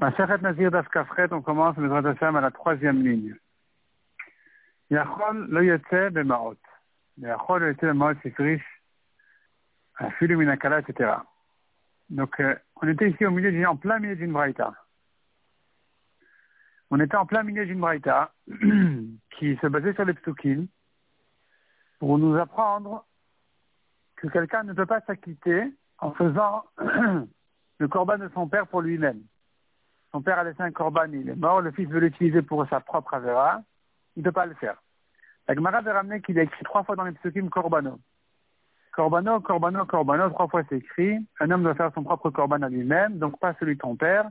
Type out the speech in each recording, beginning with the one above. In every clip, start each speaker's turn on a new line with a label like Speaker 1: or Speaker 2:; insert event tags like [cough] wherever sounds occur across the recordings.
Speaker 1: Maseret Nazir Dafkafret, on commence le Hashem à la troisième ligne. Lo lo minakala, etc. Donc, euh, on était ici au milieu, en plein milieu d'une braïta. On était en plein milieu d'une braïta [clears throat] qui se basait sur les psukim pour nous apprendre que quelqu'un ne peut pas s'acquitter en faisant [clears throat] le corban de son père pour lui-même. Son père a laissé un corban, il est mort, le fils veut l'utiliser pour sa propre avera, il ne peut pas le faire. La Gemara veut ramener qu'il a écrit trois fois dans les psukim corbano. Corbano, corbano, corbano, trois fois c'est écrit. Un homme doit faire son propre corban à lui-même, donc pas celui de ton père.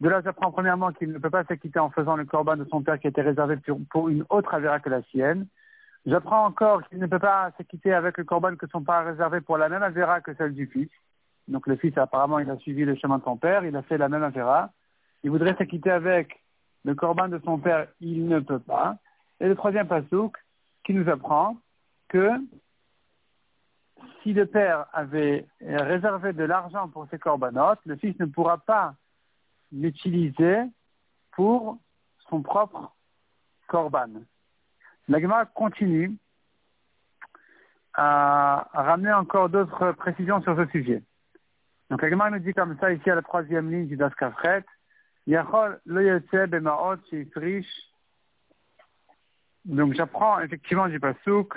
Speaker 1: De là, j'apprends premièrement qu'il ne peut pas s'acquitter en faisant le corban de son père qui était réservé pour une autre avera que la sienne. J'apprends encore qu'il ne peut pas s'acquitter avec le corban que son père a réservé pour la même avera que celle du fils. Donc le fils, apparemment, il a suivi le chemin de son père, il a fait la même avera. Il voudrait s'acquitter avec le corban de son père, il ne peut pas. Et le troisième pasouk qui nous apprend que si le père avait réservé de l'argent pour ses corbanotes, le fils ne pourra pas l'utiliser pour son propre corban. La continue à, ramener encore d'autres précisions sur ce sujet. Donc la nous dit comme ça ici à la troisième ligne du Das Donc j'apprends effectivement du pasouk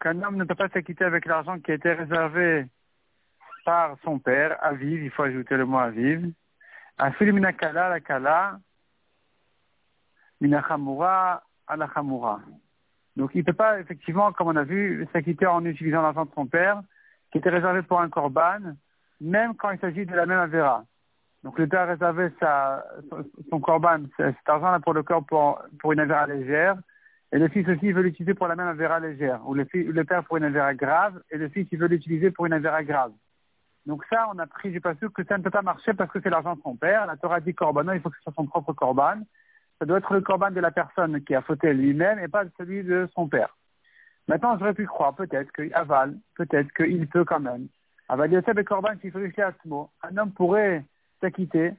Speaker 1: qu'un homme ne peut pas s'acquitter avec l'argent qui a été réservé par son père, Aviv, il faut ajouter le mot Aviv. Afil minakala la kala, minachamura à la Donc il ne peut pas, effectivement, comme on a vu, s'acquitter en utilisant l'argent de son père, qui était réservé pour un korban, même quand il s'agit de la même avera. Donc père a réservé sa, son korban, cet argent-là pour le corps pour, une avera légère, et le fils aussi veut l'utiliser pour la même avera légère, ou le, le père pour une avera grave, et le fils il veut l'utiliser pour une avera grave. Donc ça, on a pris du passé que ça ne peut pas marcher parce que c'est l'argent de son père. La Torah dit korban, il faut que ce soit son propre korban ça doit être le corban de la personne qui a fauté lui-même et pas celui de son père. Maintenant, j'aurais pu croire peut-être qu'il avale, peut-être qu'il peut quand même. Aval Yosef et korban Un homme pourrait s'acquitter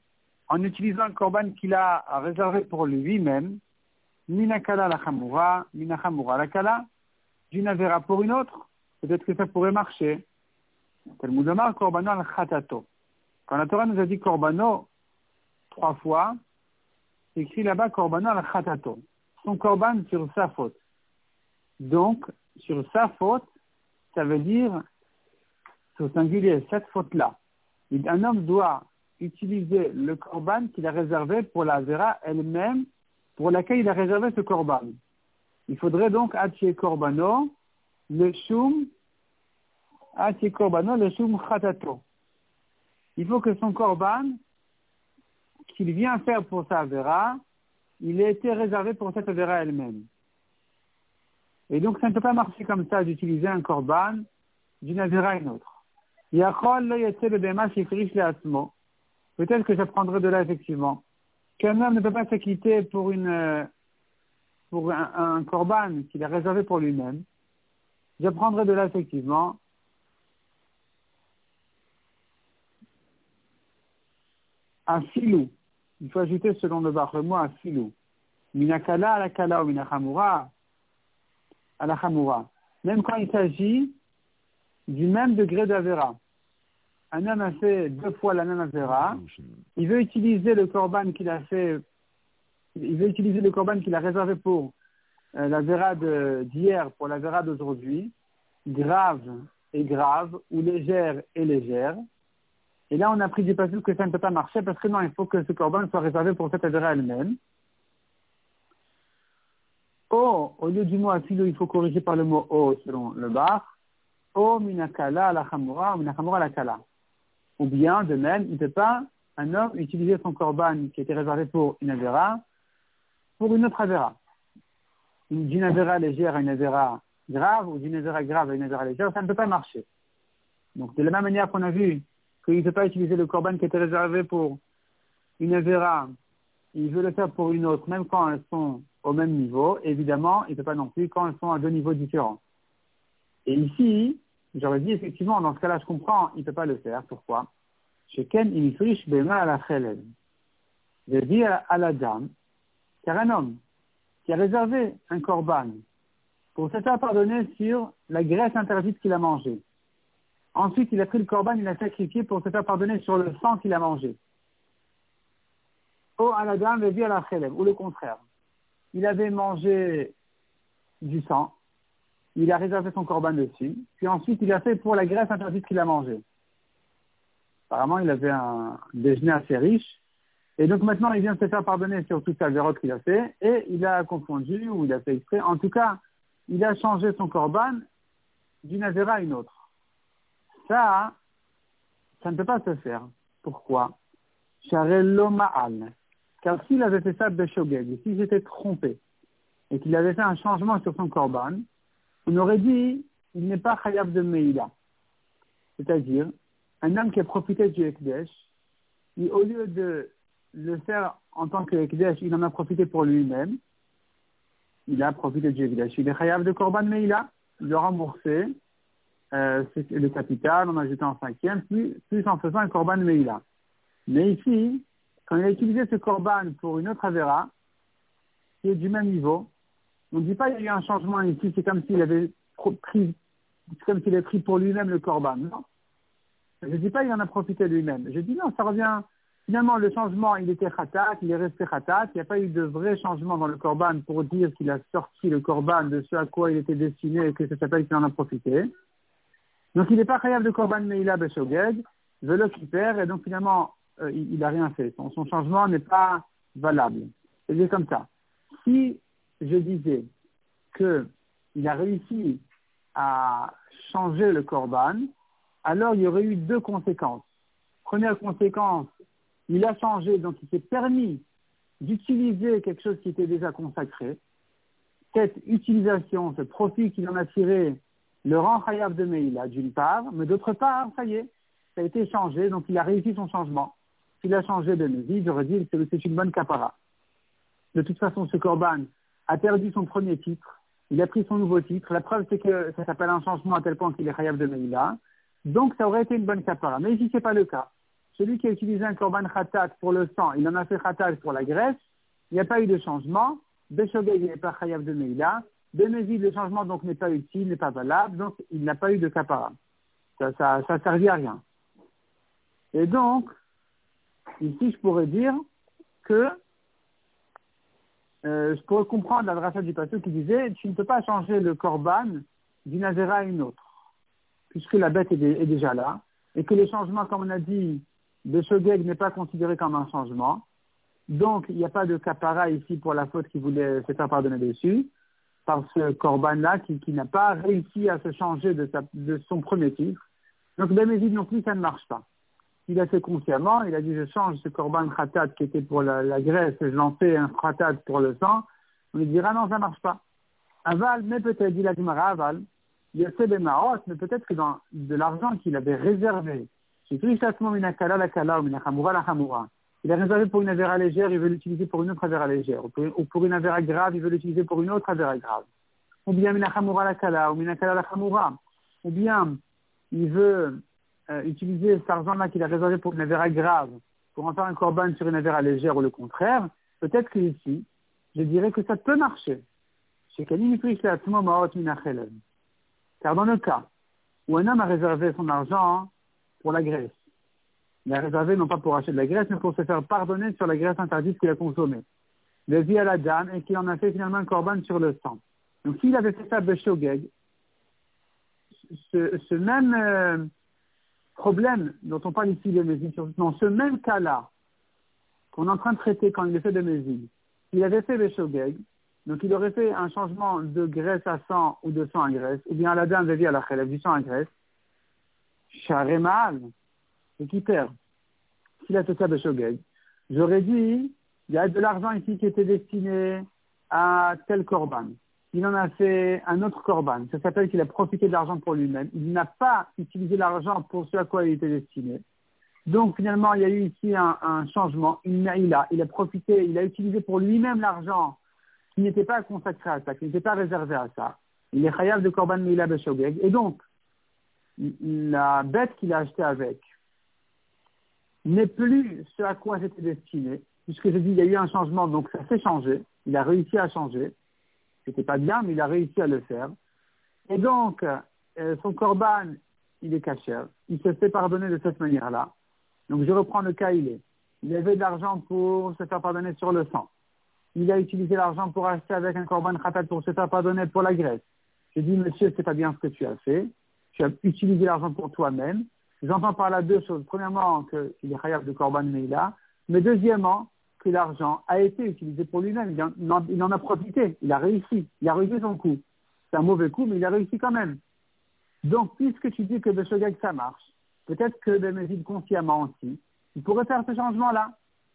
Speaker 1: en utilisant le corban qu'il a réservé pour lui-même, minakala la chamura, minachamura la kala, d'une avera pour une autre. Peut-être que ça pourrait marcher. al. Quand la Torah nous a dit korbano trois fois, écrit là-bas Korbano al khatato. Son korban sur sa faute. Donc, sur sa faute, ça veut dire, au singulier, cette faute-là. Un homme doit utiliser le korban qu'il a réservé pour la vera elle-même, pour laquelle il a réservé ce korban. Il faudrait donc attirer korbano, le shum, attirer korbano, le shum khatato. Il faut que son korban qu'il vient faire pour sa Avera, il a été réservé pour cette Avera elle-même. Et donc, ça ne peut pas marcher comme ça d'utiliser un korban d'une Avera à une autre. Peut-être que j'apprendrai de là effectivement qu'un homme ne peut pas s'acquitter pour une pour un, un korban qu'il a réservé pour lui-même. J'apprendrai de là effectivement un filou il faut ajouter selon le bar le mot à filou. Minakala à la kala ou minachamura à la. Même quand il s'agit du même degré d'avera. Un homme a fait deux fois la même avera. Il veut utiliser le korban qu'il a fait, il veut utiliser le qu'il a réservé pour euh, l'avera d'hier pour l'avera d'aujourd'hui, grave et grave, ou légère et légère. Et là, on a pris du passage que ça ne peut pas marcher parce que non, il faut que ce corban soit réservé pour cette avera elle-même. O, au lieu du mot afilo, il faut corriger par le mot o selon le bar. O minakala la chamura, minachamura la kala. Ou bien, de même, il ne peut pas, un homme, utiliser son corban qui était réservé pour une avera pour une autre avera. D'une avera légère à une avera grave ou d'une avera grave à une avera légère, ça ne peut pas marcher. Donc, de la même manière qu'on a vu qu'il ne peut pas utiliser le corban qui était réservé pour une Avera, il veut le faire pour une autre, même quand elles sont au même niveau. Évidemment, il ne peut pas non plus quand elles sont à deux niveaux différents. Et ici, j'aurais dit effectivement, dans ce cas-là, je comprends, il ne peut pas le faire. Pourquoi? Chez Ken, il à la Je dis à la dame, car un homme qui a réservé un corban pour se faire pardonner sur la graisse interdite qu'il a mangée. Ensuite, il a pris le corban, il l'a sacrifié pour se faire pardonner sur le sang qu'il a mangé. Ou à la dame, à la ou le contraire. Il avait mangé du sang, il a réservé son corban dessus, puis ensuite il a fait pour la graisse interdite qu'il a mangée. Apparemment, il avait un déjeuner assez riche, et donc maintenant il vient de se faire pardonner sur toute sa vérote qu'il a fait, et il a confondu, ou il a fait exprès, en tout cas, il a changé son corban d'une avéra à une autre. Ça, ça ne peut pas se faire. Pourquoi? Car s'il avait fait ça de Shogeg, s'il s'était trompé, et qu'il avait fait un changement sur son korban, on aurait dit il n'est pas khayab de Meïla. C'est-à-dire, un homme qui a profité du Ekdesh, au lieu de le faire en tant que Ekdesh, il en a profité pour lui-même, il a profité du Ekdesh. Il est khayab de Korban Meïla, il a remboursé euh, le capital en ajoutant un cinquième, plus, plus en faisant un Korban Meïla. Mais ici, quand il a utilisé ce Korban pour une autre Avera, qui est du même niveau, on ne dit pas qu'il y a eu un changement ici, c'est comme s'il avait pris, comme s'il avait pris pour lui-même le corban. Non? Je ne dis pas qu'il en a profité lui-même. Je dis non, ça revient. Finalement, le changement, il était khatat, il est resté khatat. Il n'y a pas eu de vrai changement dans le corban pour dire qu'il a sorti le corban de ce à quoi il était destiné et que ça s'appelle qu'il en a profité. Donc, il n'est pas khayab de korban, mais il a beshogeg, velo perd, et donc finalement, euh, il n'a rien fait. Son, son changement n'est pas valable. C'est comme ça. Si je disais qu'il a réussi à changer le corban, alors il y aurait eu deux conséquences. Première conséquence, il a changé, donc il s'est permis d'utiliser quelque chose qui était déjà consacré. Cette utilisation, ce profit qu'il en a tiré, le rend khayab de Meïla, d'une part, mais d'autre part, ça y est, ça a été changé, donc il a réussi son changement. S'il a changé de Mézi, j'aurais dit que c'est une bonne capara. De toute façon, ce corban, a perdu son premier titre, il a pris son nouveau titre. La preuve, c'est que ça s'appelle un changement à tel point qu'il est khayab de Meïla. Donc, ça aurait été une bonne kapara. Mais ici, ce n'est pas le cas. Celui qui a utilisé un korban khatat pour le sang, il en a fait khatat pour la graisse. Il n'y a pas eu de changement. Beshogeg, n'est pas khayab de Meïla. Bénézid, le changement donc n'est pas utile, n'est pas valable. Donc, il n'a pas eu de kapara. Ça, ça, ça à rien. Et donc, ici, je pourrais dire que euh, je pourrais comprendre la dracha du pasteur qui disait tu ne peux pas changer le korban d'une azera à une autre, puisque la bête est, déjà là, et que le changement, comme on a dit, de Shogeg n'est pas considéré comme un changement. Donc, il n'y a pas de capara ici pour la faute qui voulait se faire pardonner dessus, par ce korban-là qui, n'a pas réussi à se changer de, de son premier titre. Donc, Bémézid non plus, ça ne marche pas il a fait consciemment, il a dit je change ce korban khatat qui était pour la, graisse et je l'en fais un khatat pour le sang, on lui dira non, ça marche pas. Aval, mais peut-être, dit la Gemara, aval, il a fait des marot, mais peut-être que dans de l'argent qu'il avait réservé, il a réservé pour une avéra légère, il veut l'utiliser pour une autre avéra légère, ou pour, une avéra grave, il veut l'utiliser pour une autre avéra grave. Ou bien la kala, ou la ou bien il veut euh, utiliser cet argent-là qu'il a réservé pour une avéra grave, pour en faire un corban sur une avéra légère ou le contraire, peut-être qu'ici, je dirais que ça peut marcher. Car dans le cas où un homme a réservé son argent pour la graisse, il a réservé non pas pour acheter de la graisse, mais pour se faire pardonner sur la graisse interdite qu'il a consommée. Le vie à la dame et qu'il en a fait finalement un corban sur le sang. Donc s'il avait fait ça Beshogeg, ce, ce même euh, problème dont on parle ici de Mézine, dans ce même cas-là, qu'on est en train de traiter quand il est fait de Mézine, il avait fait Beshogeg, donc il aurait fait un changement de graisse à sang ou de sang à graisse, ou bien la dame de à la khélève, du sang à graisse, Sharemal, et qui perd. S'il a fait ça Beshogeg, j'aurais dit, il y a de l'argent ici qui était destiné à tel korban il en a fait un autre korban. Ça s'appelle qu'il a profité de l'argent pour lui-même. Il n'a pas utilisé l'argent pour ce à quoi il était destiné. Donc finalement, il y a eu ici un, changement. Il a, il a, profité, il a utilisé pour lui-même l'argent qui n'était pas consacré à ça, qui n'était pas réservé à ça. Il est chayav de korban Mila Beshogeg. Et donc, la bête qu'il a achetée avec, n'est plus ce à quoi c'était destiné, puisque je dis il y a eu un changement, donc ça s'est changé, il a réussi à changer. C'était pas bien, mais il a réussi à le faire. Et donc, euh, son corban, il est caché. Il se fait pardonner de cette manière-là. Donc, je reprends le cas, il est. Il avait de l'argent pour se faire pardonner sur le sang. Il a utilisé l'argent pour acheter avec un corban khatat pour se faire pardonner pour la graisse. J'ai dit, monsieur, c'est pas bien ce que tu as fait. Tu as utilisé l'argent pour toi-même. J'entends par là deux choses. Premièrement, qu'il est khayab de korban meila. Mais deuxièmement, l'argent a été utilisé pour lui-même. Il, en a profité. Il a réussi. Il a réussi son coup. C'est un mauvais coup, mais il a réussi quand même. Donc, puisque tu dis que de ça marche, peut-être que de consciemment aussi, il pourrait faire ce changement-là.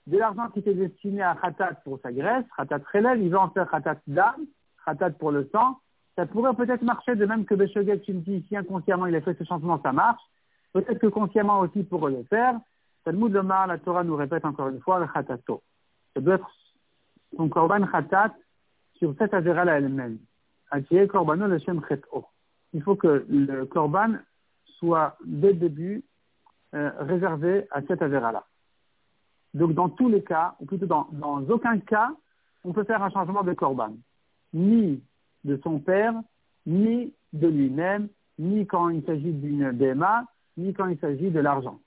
Speaker 1: De l'argent qui était destiné à Khatat pour sa graisse, Khatat relève, il va en faire Khatat d'âme, Khatat pour le sang. Ça pourrait peut-être marcher de même que Beshogek, tu me dis, si inconsciemment il a fait ce changement, ça marche. Peut-être que consciemment aussi pourrait le faire. Talmud la Torah nous répète encore une fois le Khatato. Ça doit être son Korban Khatat sur cette elle-même. Il faut que le Korban soit dès le début euh, réservé à cette avéra-là. Donc dans tous les cas, ou plutôt dans, dans aucun cas, on peut faire un changement de Korban. Ni de son père, ni de lui-même, ni quand il s'agit d'une BMA, ni quand il s'agit de l'argent.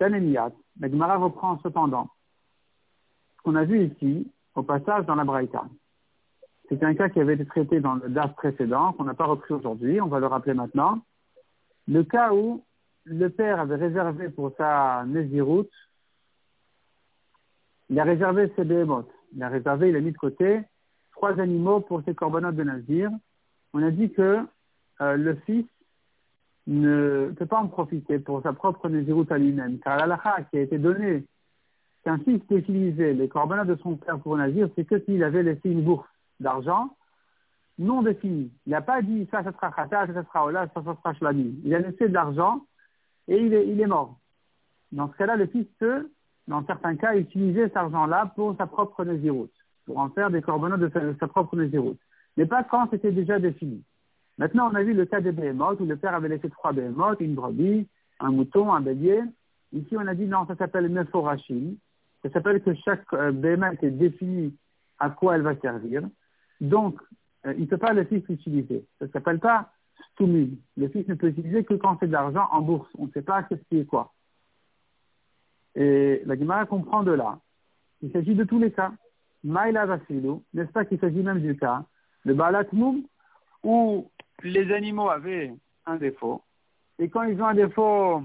Speaker 1: Mais Gemara reprend cependant ce qu'on a vu ici, au passage dans la Braïta. C'est un cas qui avait été traité dans le DAF précédent, qu'on n'a pas repris aujourd'hui, on va le rappeler maintenant. Le cas où le père avait réservé pour sa Néziroute, il a réservé ses béhémotes. Il a réservé, il a mis de côté trois animaux pour ses corbanotes de Nazir. On a dit que euh, le fils ne peut pas en profiter pour sa propre Nézirut à lui-même, car l'alakha qui a été donné qu'un fils peut utiliser les corbanotes de son père pour Nazir, c'est que s'il avait laissé une bourse d'argent non définie. Il n'a pas dit ça, ça sera khata, ça, sera ola, ça, ça sera shlami. Il a laissé de l'argent et il est, mort. Dans ce cas-là, le fils peut, dans certains cas, utiliser cet argent-là pour sa propre Nézirut pour en faire des corbanotes de sa, propre Nézirut. Mais pas quand c'était déjà défini. Maintenant, on a vu le cas des béhémotes où le père avait laissé trois béhémotes, une brebis, un mouton, un bélier. Ici, on a dit non, ça s'appelle nephorachim. Ça s'appelle que chaque euh, béhémoth est défini à quoi elle va servir. Donc, euh, il ne peut pas le fils l'utiliser. Ça ne s'appelle pas stumi. Le fils ne peut utiliser que quand c'est de l'argent en bourse. On ne sait pas ce qui est quoi. Et la Gemara comprend de là. Il s'agit de tous les cas. Maïla Vasilou, n'est-ce pas qu'il s'agit même du cas de Balat où les animaux avaient un défaut. Et quand ils ont un défaut,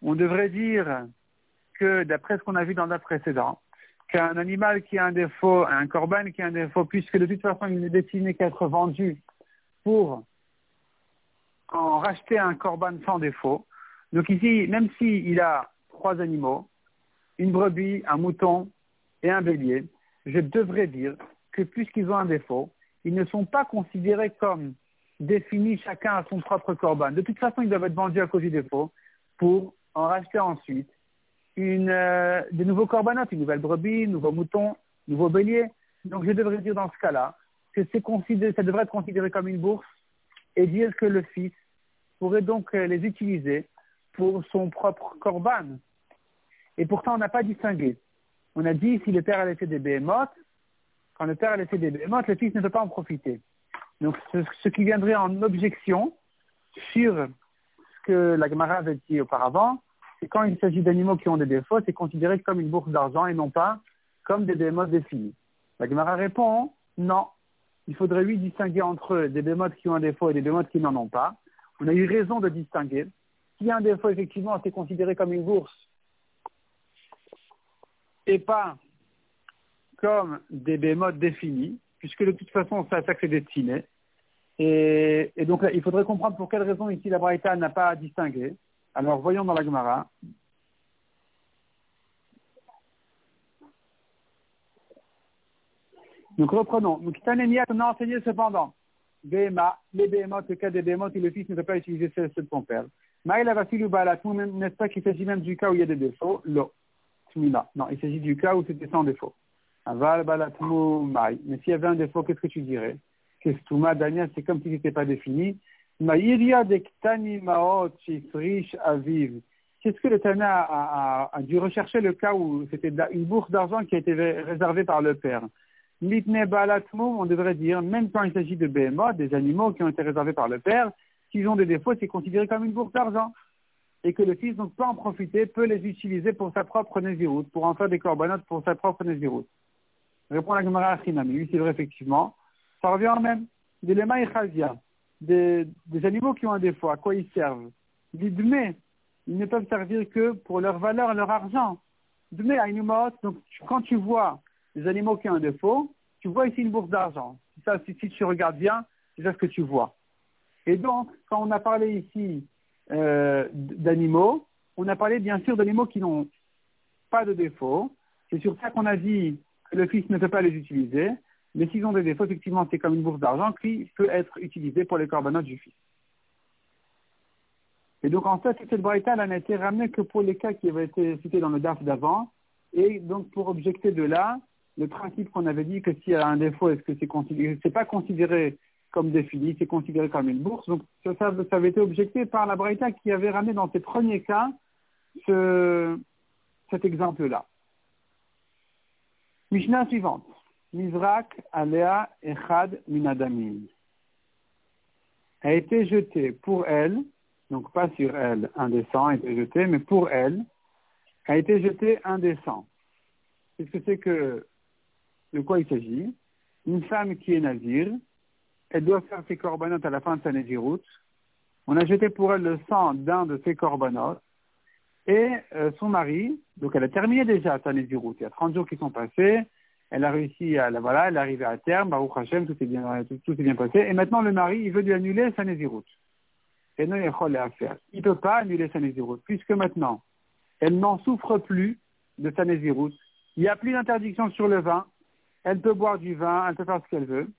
Speaker 1: on devrait dire que, d'après ce qu'on a vu dans le précédent, qu'un animal qui a un défaut, un corban qui a un défaut, puisque de toute façon il n'est destiné qu'à être vendu pour en racheter un corban sans défaut. Donc ici, même s'il a trois animaux, une brebis, un mouton et un bélier, je devrais dire que puisqu'ils ont un défaut, ils ne sont pas considérés comme définis chacun à son propre corban. De toute façon, ils doivent être vendus à cause du défaut pour en racheter ensuite une, euh, nouveaux corbanotes, une nouvelle brebis, un nouveau mouton, un nouveau bélier. Donc je devrais dire dans ce cas-là que ça devrait être considéré comme une bourse et dire que le fils pourrait donc euh, les utiliser pour son propre corban. Et pourtant, on n'a pas distingué. On a dit si le père a laissé des béhémotes, quand le père a laissé des béhémotes, le fils ne peut pas en profiter. Donc, ce, qui viendrait en objection sur ce que la Gemara avait dit auparavant, c'est quand il s'agit d'animaux qui ont des défauts, c'est considéré comme une bourse d'argent et non pas comme des bémotes définis. La Gemara répond non. Il faudrait lui distinguer entre des bémotes qui ont un défaut et des bémotes qui n'en ont pas. On a eu raison de distinguer. S'il y a un défaut, effectivement, c'est considéré comme une bourse et pas comme des bémotes définis, puisque de toute façon, à ça que c'est destiné. Et, donc, il faudrait comprendre pour quelle raison ici la Braïta n'a pas distingué. Alors, voyons dans la Gemara. Donc, reprenons. Donc, on a enseigné cependant. Béma, les bémotes, le cas des bémotes, et le fils ne peut pas utiliser ceux de son père. Maïla Vasilou Balat, n'est-ce pas qu'il s'agit même du cas où il y a des défauts? Non, il s'agit du cas où c'était sans défaut. Aval Balatmou Maï. Mais s'il y avait un défaut, qu'est-ce que tu dirais? Kestouma, Daniel, c'est comme si n'était pas défini. Maïria de Maot Shifrish Aviv. c'est ce que le Tana a, dû rechercher le cas où c'était une bourse d'argent qui a été réservée par le père? Balatmo, on devrait dire, même quand il s'agit de BMO, des animaux qui ont été réservés par le père, s'ils ont des défauts, c'est considéré comme une bourse d'argent. Et que le fils donc peut en profiter, peut les utiliser pour sa propre nésiroute, pour en faire des corbanotes pour sa propre nésiroute. Répond la Gemara Achinami, oui, c'est vrai, effectivement. Ça revient en même. Des lema des, des animaux qui ont un défaut, à quoi ils servent L'idme, ils ne peuvent servir que pour leur valeur, leur argent. Dme donc quand tu vois les animaux qui ont un défaut, tu vois ici une bourse d'argent. Si, si, tu regardes bien, c'est ça ce que tu vois. Et donc, quand on a parlé ici euh, d'animaux, on a parlé bien sûr d'animaux qui n'ont pas de défaut. C'est sur ça qu'on a dit que le fils ne peut pas les utiliser. Mais s'ils ont des défauts, effectivement, c'est comme une bourse d'argent qui peut être utilisée pour les corbanotes du fils. Et donc, en fait, cette braïta, elle n'a été ramenée que pour les cas qui avaient été cités dans le DAF d'avant. Et donc, pour objecter de là, le principe qu'on avait dit que s'il y a un défaut, est-ce que c'est considéré, c'est pas considéré comme défini, c'est considéré comme une bourse. Donc, ça, ça, avait été objecté par la braïta qui avait ramené dans ses premiers cas ce, cet exemple-là. Mishnah suivante. Mizrak Alea Echad Minadamin. A été jeté pour elle donc pas sur elle, un des a été jeté, mais pour elle, a été jeté un des sangs. Qu'est-ce que c'est que, de quoi il s'agit? Une femme qui est nazir, elle doit faire ses corbanotes à la fin de sa naziroute. On a jeté pour elle le sang d'un de ses corbanotes. Et euh, son mari, donc elle a terminé déjà sa naziroute. Il y a 30 jours qui sont passés. Elle a réussi à, voilà, elle est arrivée à terme. Baruch Hashem, tout est bien, tout, est bien passé. Et maintenant, le mari, il veut lui annuler sa naziroute et non faire. Il ne peut pas annuler sa nésiroute, puisque maintenant, elle n'en souffre plus de sa nésiroute. Il n'y a plus d'interdiction sur le vin. Elle peut boire du vin, elle peut faire ce qu'elle veut.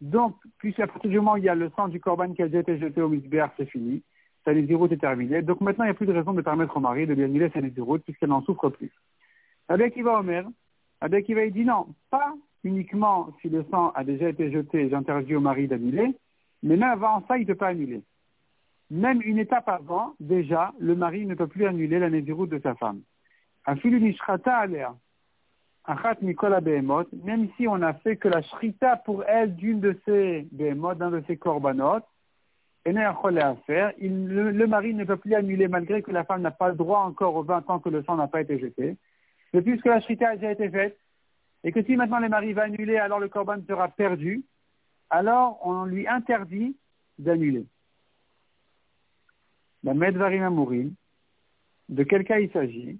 Speaker 1: Donc, puisqu'à partir du moment où il y a le sang du corban qui a déjà été jeté au misbéar, c'est fini. Sa nésiroute est terminée. Donc maintenant, il n'y a plus de raison de permettre au mari de lui annuler sa nésiroute, puisqu'elle n'en souffre plus. Avec Iva Omer, avec Iva, il dit non, pas uniquement si le sang a déjà été jeté, j'interdis au mari d'annuler, mais même avant ça, il ne peut pas annuler. Même une étape avant, déjà, le mari ne peut plus annuler la nésiroute de sa femme. Même si on a fait que la shrita pour elle d'une de ces béhémotes, d'un de ses korbanot, à faire, le, le, mari ne peut plus annuler malgré que la femme n'a pas le droit encore aux 20 ans que le sang n'a pas été jeté. Mais puisque la shrita a déjà été faite, et que si maintenant le mari va annuler, alors le korban sera perdu, alors on lui interdit d'annuler la Medvarim Amourim, de quel cas il s'agit?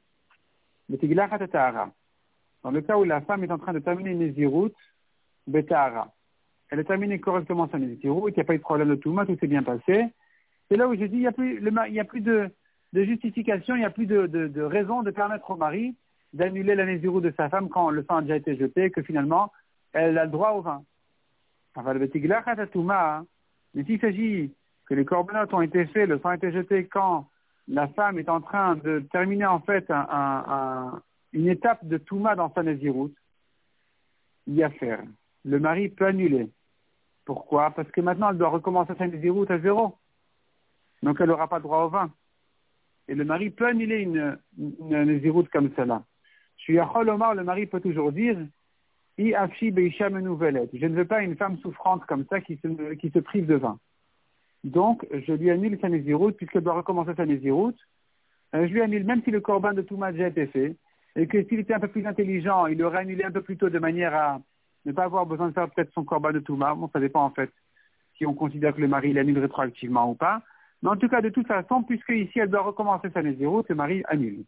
Speaker 1: Dans le cas où la femme est en train de terminer Nézirut, Betahara. Elle a terminé correctement sa Nézirut, il n'y a pas eu de problème de tout, tout s'est bien passé. C'est là où je dis, il n'y a plus, de, justification, il n'y a plus de, raison de permettre au mari d'annuler la Nézirut de sa femme quand le sang a déjà été jeté, que finalement, elle a le droit au vin. Le mais s'il s'agit que les corbanotes ont été faits, le sang a été jeté quand la femme est en train de terminer en fait une étape de Touma dans sa Néziroute, il y a faire. Le mari peut annuler. Pourquoi? Parce que maintenant elle doit recommencer sa Néziroute à zéro. Donc elle n'aura pas droit au vin. Et le mari peut annuler une, une comme cela. Le mari peut toujours dire Je ne veux pas une femme souffrante comme ça qui qui se prive de vin. Donc, je lui annule sa Néziroute, puisqu'elle doit recommencer sa Néziroute. Euh, je lui annule, même si le corban de Touma a déjà été fait, et que s'il était un peu plus intelligent, il aurait annulé un peu plus tôt de manière à ne pas avoir besoin de faire peut-être son corban de Touma. Bon, ça dépend en fait si on considère que le mari l'annule rétroactivement ou pas. Mais en tout cas, de toute façon, puisque ici elle doit recommencer sa Néziroute, le mari annule.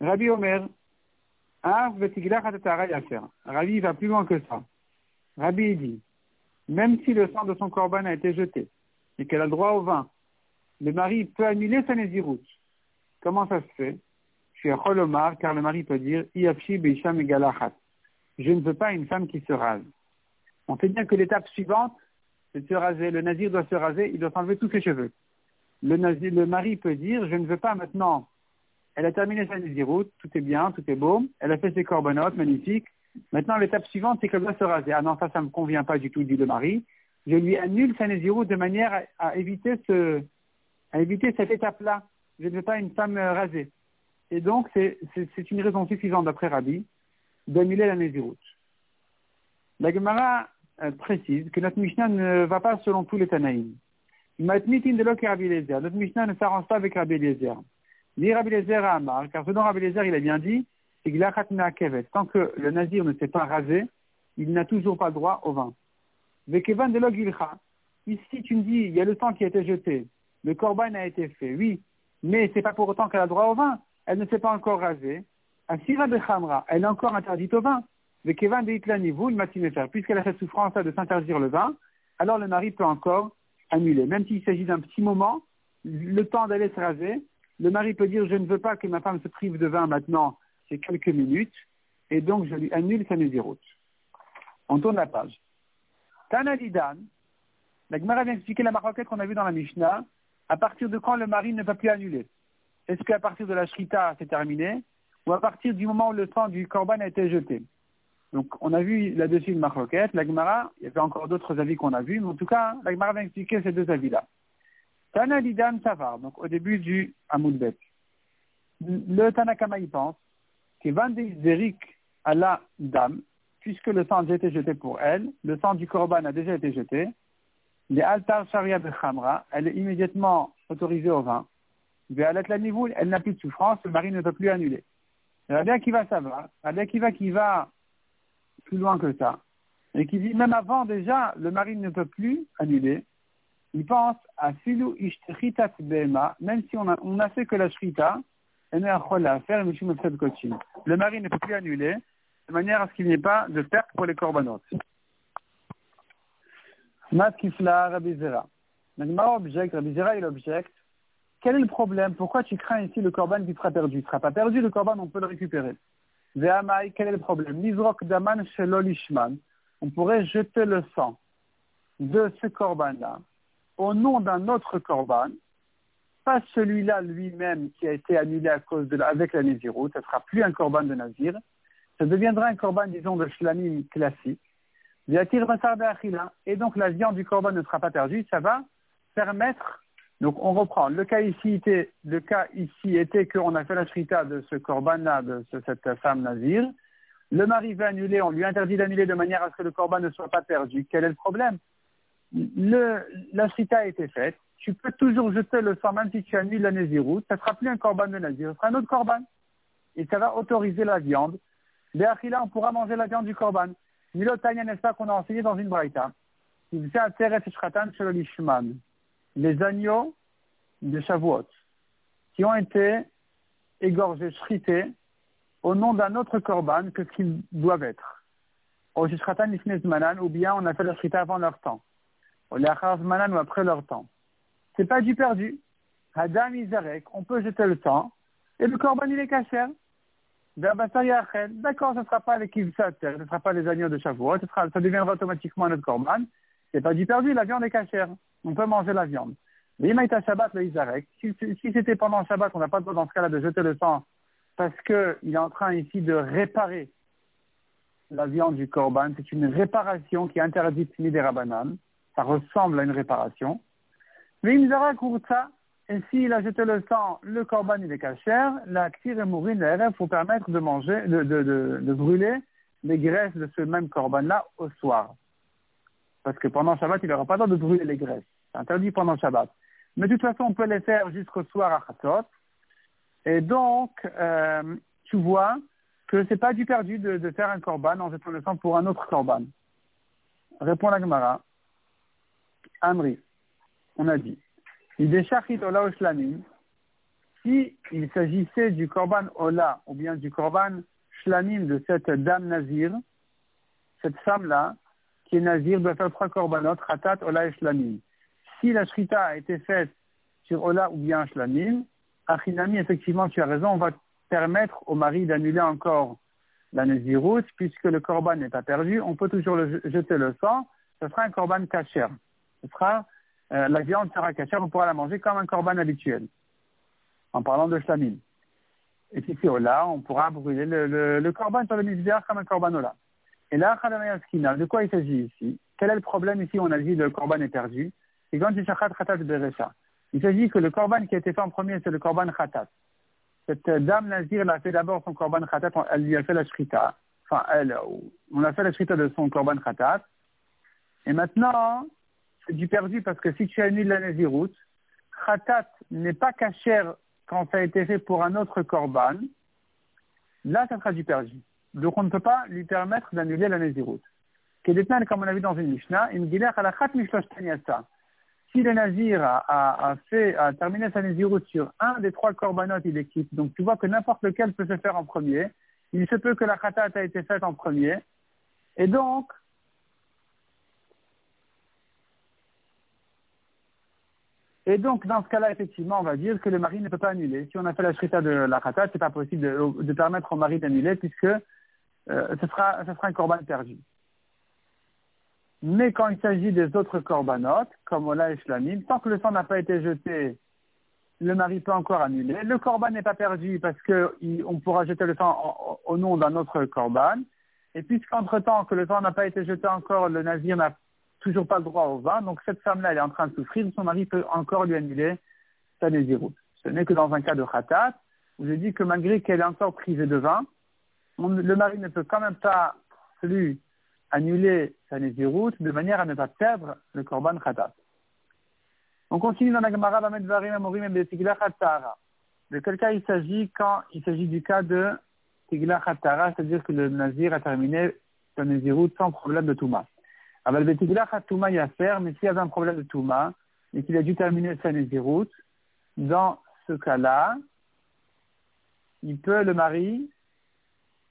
Speaker 1: Rabbi Omer, Rabbi va plus loin que ça. Rabbi dit, même si le sang de son corban a été jeté, et qu'elle a droit au vin, le mari peut annuler sa nésiroute. Comment ça se fait? À Cholomar, car le mari peut dire Je ne veux pas une femme qui se rase. On sait bien que l'étape suivante, c'est de se raser. Le nazir doit se raser, il doit enlever tous ses cheveux. Le, nazir, le mari peut dire Je ne veux pas maintenant. Elle a terminé sa nésiroute, tout est bien, tout est beau. Elle a fait ses corbanotes, magnifique. Maintenant, l'étape suivante, c'est qu'elle doit se raser. Ah non, ça, ça ne me convient pas du tout, dit le mari je lui annule sa Nézirut de manière à, éviter, ce, à éviter cette étape-là je ne veux pas une femme euh, rasée. Et donc, c'est une raison suffisante d'après Rabbi d'annuler la Nézirut. La Gemara euh, précise que notre Mishnah ne va pas selon tous les Tanaïm. Notre Mishnah ne s'arrange pas avec Rabbi Eliezer. Ni Rabbi Eliezer à Amar, car ce dont Rabbi Eliezer il a bien dit, c'est que tant que le nazir ne s'est pas rasé, il n'a toujours pas droit au vin. Vekevan de Ici, tu me dis, il y a le sang qui a été jeté, le corban a été fait, oui, mais c'est pas pour autant qu'elle a droit au vin. Elle ne s'est pas encore rasée. Asira Bechamra, elle est encore interdite au vin. Vekevan de Itlani, vous, le faire, puisqu'elle a cette souffrance de s'interdire le vin, alors le mari peut encore annuler. Même s'il s'agit d'un petit moment, le temps d'aller se raser, le mari peut dire, je ne veux pas que ma femme se prive de vin maintenant, c'est quelques minutes, et donc je lui annule sa route. On tourne la page. Tanadidan, la Gemara vient expliquer la maroquette qu'on a vue dans la Mishnah, à partir de quand le mari ne peut plus annuler? Est-ce qu'à partir de la shrita, c'est terminé, ou à partir du moment où le sang du korban a été jeté? Donc, on a vu là-dessus une maroquette, la Gemara, il y avait encore d'autres avis qu'on a vus, mais en tout cas, la Gemara vient expliquer ces deux avis-là. Tanadidan Savar, donc au début du Hamoudbet. Le Tanakama y pense que Zerik à la dame, puisque le sang a déjà été jeté pour elle, le sang du korban a déjà été jeté, les altar sharia bechamra, elle est immédiatement autorisée au vin. niveau, elle n'a plus de souffrance, le mari ne peut plus annuler. bien qui va, ça va. bien qui va, qui va plus loin que ça. Et qui dit, même avant déjà, le mari ne peut plus annuler. Il pense à filu ishtritat bema, même si on a, on a fait que la shrita, elle est à faire, le mari ne peut plus annuler, de manière à ce qu'il n'y ait pas de perte pour les corbanotes. Matkifla Rabbi Zera. Nagmara objecte, Rabbi Zera il objecte. Quel est le problème? Pourquoi tu crains ici le corban qui sera perdu? Il ne sera pas perdu, le corban, on peut le récupérer. Ve'amai, quel est le problème? Nizrok daman shelolishman. On pourrait jeter le sang de ce corban-là au nom d'un autre corban, pas celui-là lui-même qui a été annulé à cause de avec la Nézirut, ce ne sera plus un corban de Nazir, ça deviendra un corban, disons, de shlamim classique, et donc la viande du corban ne sera pas perdue, ça va permettre, donc on reprend, le cas ici était, le cas qu'on a fait la shrita de ce corban-là, de cette femme nazir, le mari veut annuler, on lui interdit d'annuler de manière à ce que le corban ne soit pas perdu. Quel est le problème? Le, La shrita a été faite, tu peux toujours jeter le sang, même si tu annules la naziroute, ça ne sera plus un corban de nazir, ce sera un autre corban. Et ça va autoriser la viande. là on pourra manger la viande du corban. Milotania, n'est-ce pas, qu'on a enseigné dans une braïta. Les agneaux de Shavuot, qui ont été égorgés, shrités, au nom d'un autre korban que ce qu'ils doivent être. Ou bien on a fait la shrita avant leur temps. Ou après leur temps. C'est pas du perdu. Adam Izarek, on peut jeter le temps, et le korban il est caché. D'accord, ce ne sera pas les kivsat, ce ne sera pas les agneaux de Shavuot, ça deviendra automatiquement notre korban. C'est pas du perdu, la viande est cachère. On peut manger la viande. Mais Shabbat, le Isarek, si, c'était pendant Shabbat, on n'a pas le droit dans ce cas-là de jeter le sang parce qu'il est en train ici de réparer la viande du korban. C'est une réparation qui est interdite ni des rabanan. Ça ressemble à une réparation. Mais Imzara ça. Et s'il a jeté le sang, le corban il est cachère, la ktir et mourine, la faut permettre de manger, de, brûler les graisses de ce même corban-là au soir. Parce que pendant Shabbat, il n'aura pas le droit de brûler les graisses. C'est interdit pendant Shabbat. Mais de toute façon, on peut les faire jusqu'au soir à Chatzot. Et donc, euh, tu vois que c'est pas du perdu de, de, faire un corban en jetant le sang pour un autre corban. Répond la Gemara. Amri, on a dit. Si il s'agissait du korban Ola ou bien du korban Shlamim de cette dame Nazir, cette femme-là, qui est Nazir, doit faire trois korbanot, Ratat, Ola et Shlamim. Si la Shrita a été faite sur Ola ou bien Shlamim, Achinami, effectivement, tu as raison, on va permettre au mari d'annuler encore la Nazirut, puisque le korban n'est pas perdu, on peut toujours jeter le sang, ce sera un korban kacher. Ce sera euh, la viande sera on pourra la manger comme un corban habituel, en parlant de shlamim. Et si c'est là, on pourra brûler le, le, le corban sur le misbéar comme un corban là. Et là, de quoi il s'agit ici? Quel est le problème ici? On a dit le corban est perdu. Et quand il. Il s'agit que le korban qui a été fait en premier, c'est le korban khatat. Cette dame Nazir, elle a fait d'abord son korban khatat, elle lui a fait la shrita. Enfin, elle, on a fait la shrita de son korban khatat. Et maintenant, c'est du perdu parce que si tu annules la Naziroute, khatat n'est pas cachère quand ça a été fait pour un autre korban. Là, ça sera du perdu. Donc, on ne peut pas lui permettre d'annuler la Naziroute. Comme on a vu dans une Mishnah, une si le nazir a, fait, a terminé sa naziroute sur un des trois est quitte. Donc tu vois que n'importe lequel peut se faire en premier. Il se peut que la khatat a été faite en premier. Et donc, Et donc, dans ce cas-là, effectivement, on va dire que le mari ne peut pas annuler. Si on a fait la shrita de la khatat, c'est pas possible de, permettre au mari d'annuler puisque euh, ce, sera, ce sera un corban perdu. Mais quand il s'agit des autres corbanotes, comme Ola et Shlamim, tant que le sang n'a pas été jeté, le mari peut encore annuler. Le corban n'est pas perdu parce qu'on pourra jeter le sang au nom d'un autre corban. Et puisqu'entre-temps que le sang n'a pas été jeté encore, le nazir n'a toujours pas le droit au vin, donc cette femme-là, elle est en train de souffrir, son mari peut encore lui annuler sa naziroute. Ce n'est que dans un cas de khatat, où je dis que malgré qu'elle est encore privée de vin, le mari ne peut quand même pas lui annuler sa Nézirut de manière à ne pas perdre le Korban Khatat. On continue dans la Gemara De quel cas il s'agit quand il s'agit du cas de Tigla c'est-à-dire que le Nazir a terminé sa Nézirut sans problème de Touma? Le Tigla Touma, il y a faire, mais s'il y avait un problème de Touma et qu'il a dû terminer sa Nézirut, dans ce cas-là, il peut le mari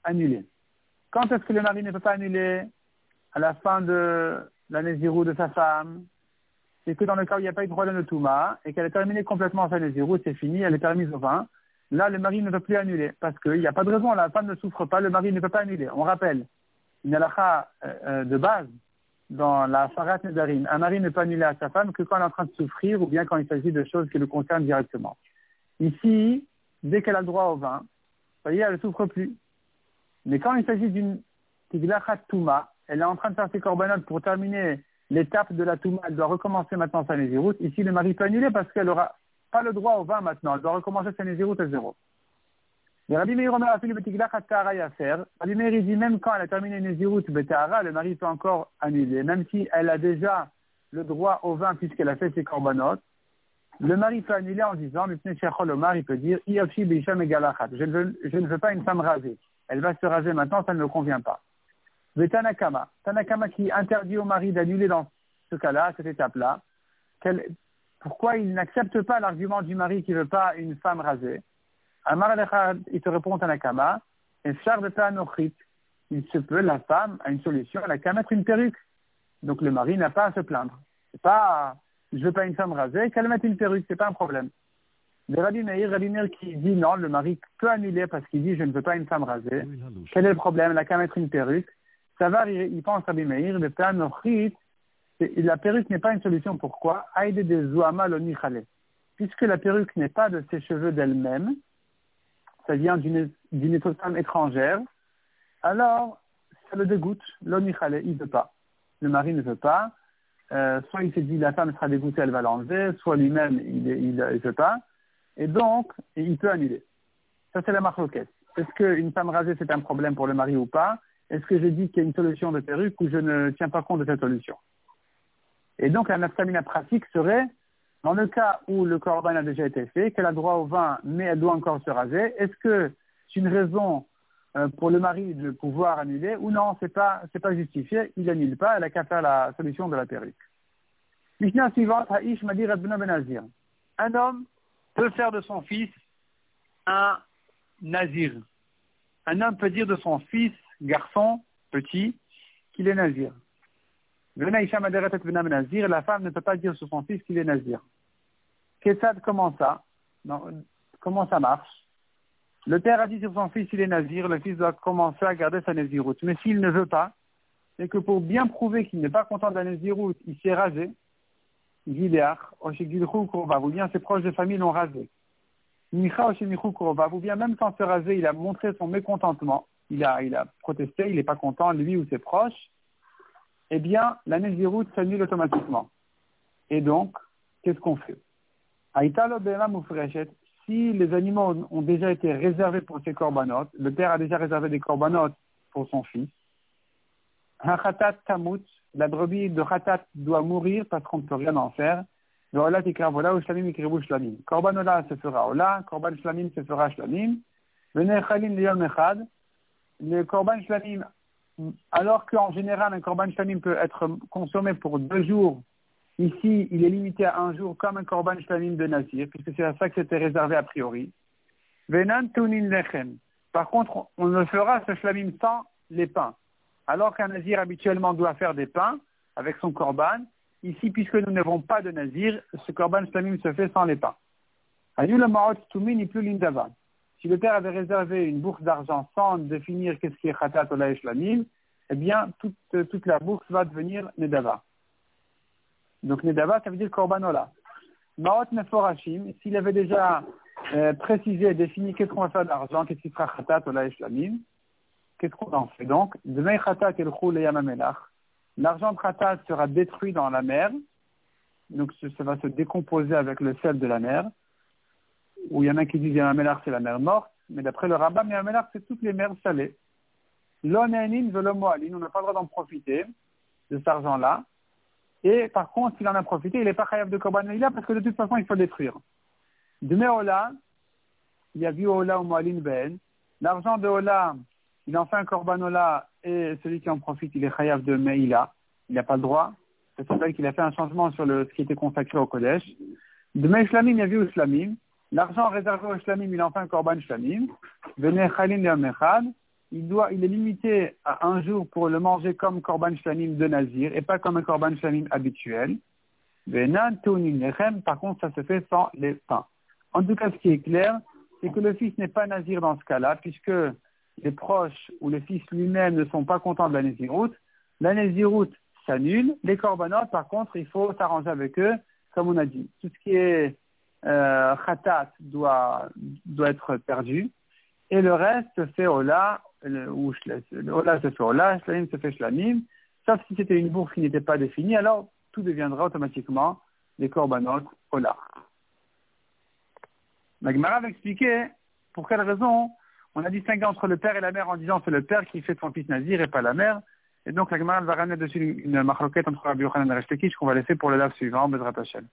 Speaker 1: annuler. Quand est-ce que le mari ne peut pas annuler? À la fin de la Nézirou de sa femme, c'est que dans le cas où il n'y a pas eu de problème de Touma et qu'elle a terminé complètement sa Nézirou, c'est fini, elle est permise au vin, là, le mari ne peut plus annuler parce qu'il n'y a pas de raison, la femme ne souffre pas, le mari ne peut pas annuler. On rappelle, une halakha euh, euh, de base dans la Farat Nedarim, un mari ne peut annuler à sa femme que quand elle est en train de souffrir ou bien quand il s'agit de choses qui le concernent directement. Ici, dès qu'elle a le droit au vin, vous voyez, elle ne souffre plus. Mais quand il s'agit d'une Tiglachat Touma, elle est en train de faire ses corbanotes pour terminer l'étape de la Touma, elle doit recommencer maintenant sa Néziroute. Ici, le mari peut annuler parce qu'elle n'aura pas le droit au vin maintenant, elle doit recommencer sa Néziroute à zéro. Rabbi Meir a fait le à faire. Rabbi Meir dit même quand elle a terminé Néziroute Betahara, le mari peut encore annuler, même si elle a déjà le droit au vin puisqu'elle a fait ses corbanotes. Le mari peut annuler en disant, Omar, il peut dire, je ne, veux, je ne veux pas une femme rasée. Elle va se raser maintenant, ça ne me convient pas. Le Tanakama, Tanakama qui interdit au mari d'annuler dans ce cas-là, cette étape-là, pourquoi il n'accepte pas l'argument du mari qui ne veut pas une femme rasée? Amar il te répond Tanakama, et char de il se peut, la femme a une solution, elle a qu'à mettre une perruque. Donc le mari n'a pas à se plaindre. C'est pas, je veux pas une femme rasée, qu'elle mette une perruque, c'est pas un problème. Le Rabbi Meir, Rabbi Meir qui dit non, le mari peut annuler parce qu'il dit je ne veux pas une femme rasée. Quel est le problème? Elle n'a qu'à mettre une perruque. Ça va, il pense à Meir, le la perruque n'est pas une solution. Pourquoi? Aïde des Puisque la perruque n'est pas de ses cheveux d'elle-même, ça vient d'une femme étrangère, alors ça le dégoûte. L'onichale, il ne veut pas. Le mari ne veut pas. Euh, soit il s'est dit la femme sera dégoûtée, elle va l'enlever, soit lui-même, il ne veut pas. Et donc, il peut annuler. Ça, c'est la marque Est-ce qu'une femme rasée, c'est un problème pour le mari ou pas? Est-ce que je dis qu'il y a une solution de perruque ou je ne tiens pas compte de cette solution? Et donc, la naftamina pratique serait, dans le cas où le corban a déjà été fait, qu'elle a droit au vin, mais elle doit encore se raser, est-ce que c'est une raison euh, pour le mari de pouvoir annuler ou non, c'est pas, c'est pas justifié, il n'annule pas, elle a qu'à faire la solution de la perruque. Suivante, Benazir. Un homme peut faire de son fils un nazir. Un homme peut dire de son fils garçon, petit, qu'il est nazir. La femme ne peut pas dire sur son fils qu'il est nazir. Kessad, comment ça? Comment ça marche? Le père a dit sur son fils qu'il est nazir, le fils doit commencer à garder sa naziroute. Mais s'il ne veut pas, c'est que pour bien prouver qu'il n'est pas content de la naziroute, il s'est rasé. Gileach, ou bien ses proches de famille l'ont rasé. ou bien même sans se raser, il a montré son mécontentement il a protesté, il n'est pas content, lui ou ses proches, eh bien, la Néziroute s'annule automatiquement. Et donc, qu'est-ce qu'on fait? Si les animaux ont déjà été réservés pour ces corbanotes, le père a déjà réservé des corbanotes pour son fils, la brebis de khatat doit mourir parce qu'on ne peut rien en faire. Se fera korban shlamim se fera shlamim. Le korban shlamim, alors qu'en général, un korban shlamim peut être consommé pour deux jours, ici, il est limité à un jour comme un korban shlamim de Nazir, puisque c'est à ça que c'était réservé a priori. Par contre, on ne fera ce shlamim sans les pains. Alors qu'un nazir habituellement doit faire des pains avec son korban, ici, puisque nous n'avons pas de nazir, ce korban shlamim se fait sans les pains. Si le père avait réservé une bourse d'argent sans définir qu'est-ce qui est khatat ou shlamim, eh bien, toute, toute, la bourse va devenir nedava. Donc, nedava, ça veut dire korbanola. Maot neforashim, s'il avait déjà euh, précisé, défini qu'est-ce qu'on va faire d'argent, qu'est-ce qui sera khatat ou shlamim, qu'est-ce qu'on en fait donc? L'argent de khatat sera détruit dans la mer, donc ça va se décomposer avec le sel de la mer, où il y en a qui disent Yamamelach c'est la mer morte, mais d'après le rabbin, Yamamelach c'est toutes les mers salées. L'onanin on n'a pas le droit d'en profiter de cet argent-là. Et par contre, s'il en a profité, il n'est pas khayab de Korban parce que de toute façon, il faut le détruire. De Ola, il y a vu Ola ou Moalin Ben. L'argent de Ola, il en fait un Ola et celui qui en profite, il est khayab de Meila. Il n'a pas le droit. C'est vrai qu'il a fait un changement sur le, ce qui était consacré au Kodesh. De Shlamim, il y a vu Shlamim. L'argent réservé au Shlamim, il en fait un Korban Shlamim. Venez Khalin il, doit, il est limité à un jour pour le manger comme Korban Shlamim de Nazir et pas comme un Korban Shlamim habituel. Par contre, ça se fait sans les pains. En tout cas, ce qui est clair, c'est que le fils n'est pas Nazir dans ce cas-là, puisque les proches ou le fils lui-même ne sont pas contents de la Naziroute. La Naziroute s'annule. Les corbanotes, par contre, il faut s'arranger avec eux, comme on a dit. Tout ce qui est euh, khatat doit, doit être perdu. Et le reste se fait Ola, ou Ola se fait Ola, Shlamim se fait Shlamim. Sauf si c'était une bourse qui n'était pas définie, alors tout deviendra automatiquement les corbanotes Ola. Magmara va expliquer pour quelle raison on a distingué entre le père et la mère en disant c'est le père qui fait son fils nazir et pas la mère. Et donc la Gemara va ramener dessus une, une entre Rabbi Yochanan et Reshlekish qu'on va laisser pour le lave suivant, Bezrat Hashem.